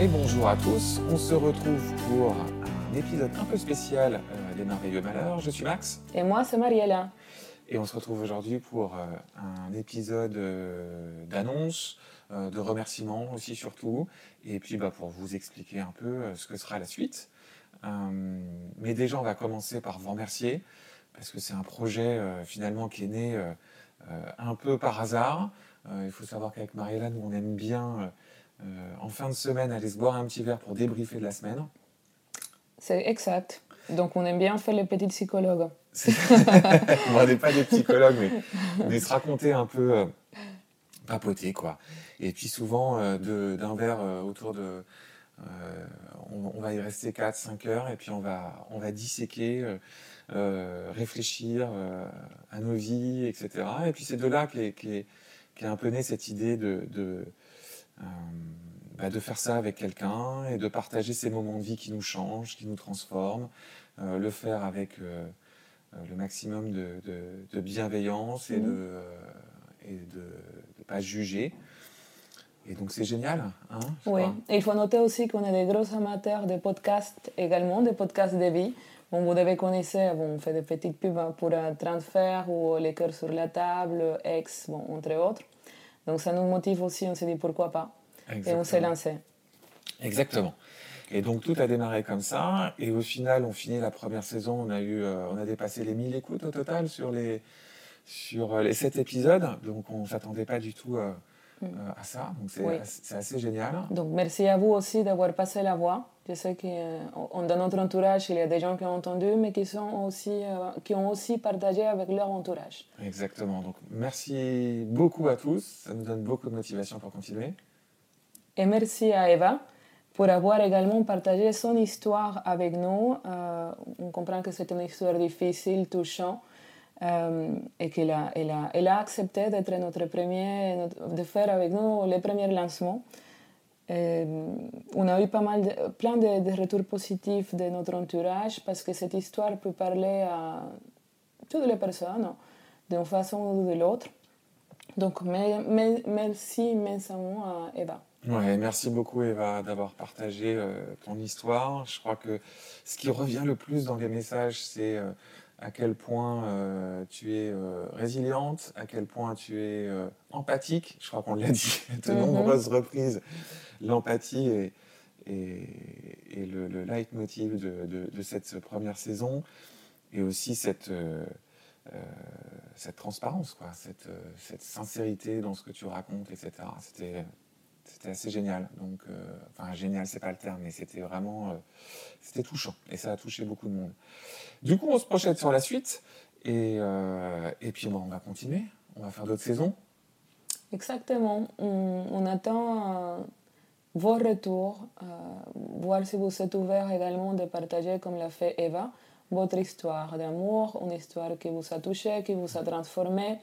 Et bonjour à tous, on se retrouve pour un épisode un peu spécial euh, des Merveilleux Malheurs. Je suis Max. Et moi, c'est Mariella. Et on se retrouve aujourd'hui pour euh, un épisode euh, d'annonce, de remerciements aussi surtout, et puis bah, pour vous expliquer un peu ce que sera la suite. mais déjà, on va commencer par vous remercier, parce que c'est un projet finalement qui est né un peu par hasard. il faut savoir qu'avec Mariella, nous, on aime bien euh, en fin de semaine, aller se boire un petit verre pour débriefer de la semaine. C'est exact. Donc on aime bien faire les petits psychologues. on n'est pas des psychologues, mais, se raconter un peu, euh, papoter quoi. Et puis souvent, euh, d'un verre autour de... On, va y rester 4-5 heures et puis on va, on va disséquer, réfléchir à nos vies, etc. Et puis c'est de là qu'est qu un peu née cette idée de euh, bah, de faire ça avec quelqu'un et de partager ces moments de vie qui nous changent, qui nous transforment, euh, le faire avec euh, le maximum de, bienveillance et mmh. de et de ne pas juger. Et donc c'est génial. Hein, oui, et il faut noter aussi qu'on est des gros amateurs de podcasts également, des podcasts de vie. Bon, vous devez connaître, bon, on fait des petites pubs pour Transfert ou Les cœurs sur la table, Ex, bon, entre autres. Donc ça nous motive aussi, on s'est dit pourquoi pas. Et on s'est lancé. Exactement. Et donc tout a démarré comme ça. Et au final, on finit la première saison, on a, eu, euh, on a dépassé les 1000 écoutes au total sur les, sur euh, les 7 épisodes. Donc on ne s'attendait pas du tout euh, mm. à ça. Donc c'est assez génial. Donc merci à vous aussi d'avoir passé la voix. Je sais que dans notre entourage, il y a des gens qui ont entendu, mais qui, sont aussi, qui ont aussi partagé avec leur entourage. Exactement. Donc merci beaucoup à tous. Ça nous donne beaucoup de motivation pour continuer. Et merci à Eva pour avoir également partagé son histoire avec nous. Euh, on comprend que c'est une histoire difficile, touchante, euh, et qu'elle a, elle a, elle a accepté d'être notre premier, de faire avec nous les premiers lancements. Euh, on a eu pas mal de, plein de, retours positifs de notre entourage parce que cette histoire peut parler à toutes les personnes d'une façon ou de l'autre. Donc, merci immensément à Eva. Ouais, merci beaucoup Eva d'avoir partagé euh, ton histoire. Je crois que ce qui revient le plus dans les messages, c'est euh, à quel point euh, tu es résiliente, à quel point tu es empathique. Je crois qu'on l'a dit de mm-hmm. nombreuses reprises. L'empathie est, est, le, le leitmotiv de, de, de, cette première saison et aussi cette, cette transparence, quoi, cette, cette sincérité dans ce que tu racontes, etc. C'était c'était assez génial. Donc, euh, enfin, génial, c'est pas le terme, mais c'était vraiment, euh, c'était touchant et ça a touché beaucoup de monde. Du coup, on se projette sur la suite et, euh, et puis bon, on va continuer. On va faire d'autres saisons. Exactement. On, attend vos retours, voir si vous êtes ouvert également de partager, comme l'a fait Eva, votre histoire d'amour, une histoire qui vous a touché, qui vous a transformé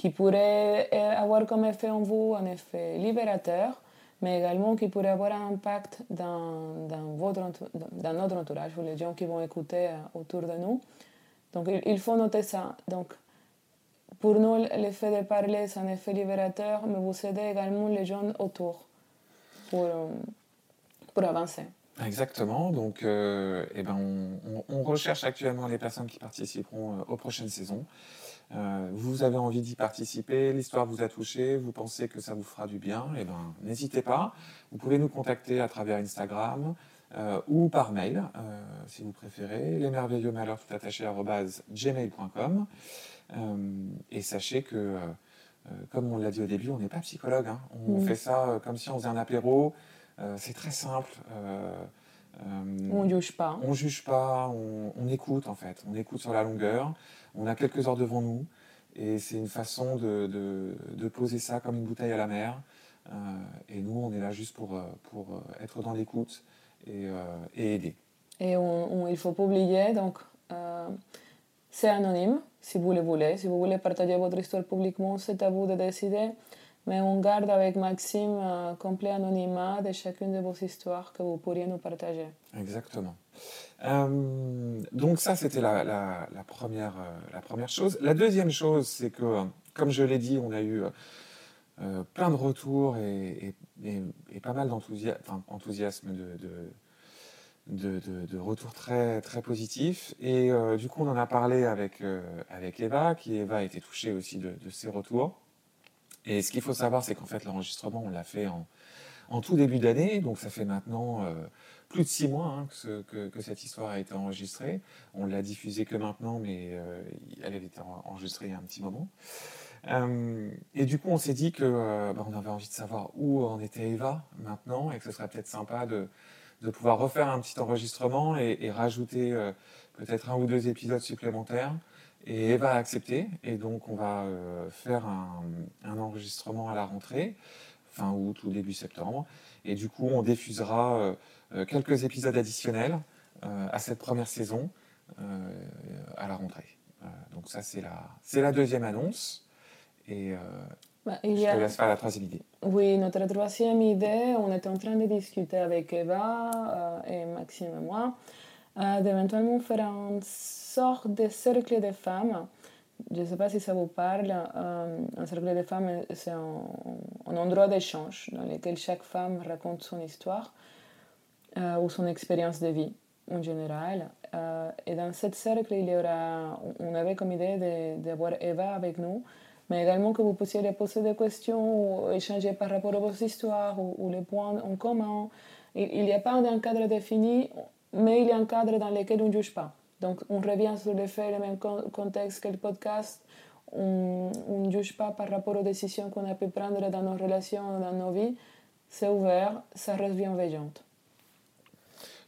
qui pourrait avoir comme effet en vous un effet libérateur, mais également qui pourrait avoir un impact dans, dans, votre, dans notre entourage, ou les gens qui vont écouter euh, autour de nous. Donc il faut noter ça. Donc pour nous, l'effet de parler, c'est un effet libérateur, mais vous aidez également les gens autour pour, euh, pour avancer. Exactement. Donc, euh, eh ben on, on, recherche actuellement les personnes qui participeront aux prochaines saisons. Euh, vous avez envie d'y participer, l'histoire vous a touché, vous pensez que ça vous fera du bien, eh ben, n'hésitez pas. Vous pouvez nous contacter à travers Instagram euh, ou par mail, euh, si vous préférez, les merveilleux malheurs tout attaché gmail.com. et sachez que, comme on l'a dit au début, on n'est pas psychologue. Hein. On fait ça comme si on faisait un apéro. C'est très simple. on ne juge pas. On juge pas, on, on, écoute en fait. On écoute sur la longueur on a quelques heures devant nous et c'est une façon de, de, poser ça comme une bouteille à la mer. Euh, et nous, on est là juste pour, euh, pour euh, être dans l'écoute et, et, aider. Et on, il ne faut pas oublier, donc c'est anonyme si vous le voulez. Si vous voulez partager votre histoire publiquement, c'est à vous de décider. Mais on garde avec Maxime un complet anonymat de chacune de vos histoires que vous pourriez nous partager. Exactement. Euh, donc ça, c'était la, la, première, euh, la première chose. La deuxième chose, c'est que, comme je l'ai dit, on a eu plein de retours et, pas mal d'enthousiasme de, de, retours très, très positifs. Et du coup, on en a parlé avec, avec Eva, qui Eva a été touchée aussi de, ces retours. Et ce qu'il faut savoir, c'est qu'en fait, l'enregistrement, on l'a fait en, tout début d'année. Donc, ça fait maintenant plus de six mois hein, que, cette histoire a été enregistrée. On l'a diffusée que maintenant, mais euh, elle avait été enregistrée il y a un petit moment. Euh, et du coup, on s'est dit que euh, bah, avait envie de savoir où en était Eva maintenant, et que ce serait peut-être sympa de, pouvoir refaire un petit enregistrement et, rajouter peut-être un ou deux épisodes supplémentaires. Et Eva a accepté, et donc on va faire un, un, enregistrement à la rentrée, fin août ou début septembre. Et du coup, on diffusera euh, quelques épisodes additionnels euh, à cette première saison euh, à la rentrée. donc ça, c'est la, c'est la deuxième annonce. Et bah, je te laisse faire la troisième idée. Oui, notre troisième idée, on était en train de discuter avec Eva et Maxime et moi, d'éventuellement faire une sorte de cercle de femmes. Je ne sais pas si ça vous parle. un cercle de femmes, c'est un, endroit d'échange dans lequel chaque femme raconte son histoire euh, ou son expérience de vie en général. Euh, et dans cette cercle, il y aura, on avait comme idée d'avoir Eva avec nous, mais également que vous puissiez lui poser des questions ou échanger par rapport à vos histoires ou, les points en commun. Il n'y a pas un cadre défini, mais il y a un cadre dans lequel on ne juge pas. Donc on revient sur le fait, le même contexte que le podcast. On ne juge pas par rapport aux décisions qu'on a pu prendre dans nos relations, dans nos vies. C'est ouvert, ça reste bienveillant.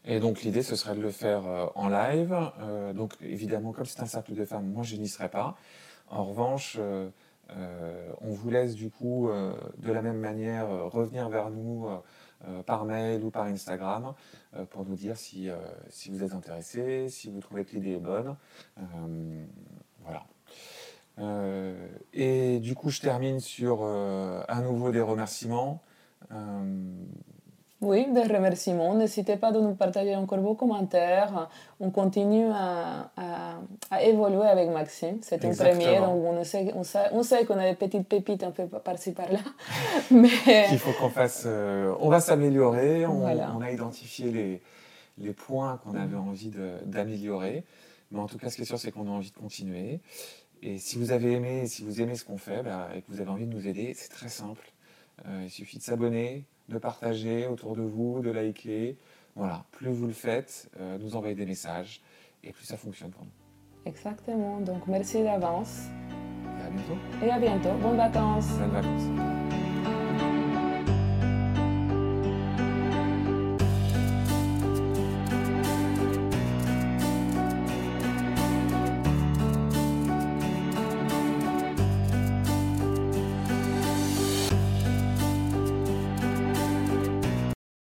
Et donc l'idée, ce serait de le faire euh, en live. Euh, donc évidemment, comme c'est un cercle de femmes, moi je n'y serai pas. En revanche, euh, on vous laisse du coup de la même manière revenir vers nous par mail ou par Instagram pour nous dire si, si vous êtes intéressé, si vous trouvez que l'idée est bonne. voilà. et du coup, je termine sur à nouveau des remerciements. Oui, des remerciements. N'hésitez pas de nous partager encore vos commentaires. On continue à, à, évoluer avec Maxime. C'est une première, donc on sait, on sait, on sait qu'on a des petites pépites un peu par-ci par-là. Mais... Il faut qu'on fasse... Euh, on va s'améliorer. On, on, a identifié les, les points qu'on avait envie d'améliorer. Mais en tout cas, ce qui est sûr, c'est qu'on a envie de continuer. Et si vous avez aimé, si vous aimez ce qu'on fait bah, et que vous avez envie de nous aider, c'est très simple. Euh, il suffit de s'abonner, de partager autour de vous, de liker. Voilà, plus vous le faites, euh, nous envoyez des messages et plus ça fonctionne pour nous. Exactement, donc merci d'avance. Et à bientôt. Et à bientôt, bonnes vacances. Bonnes vacances.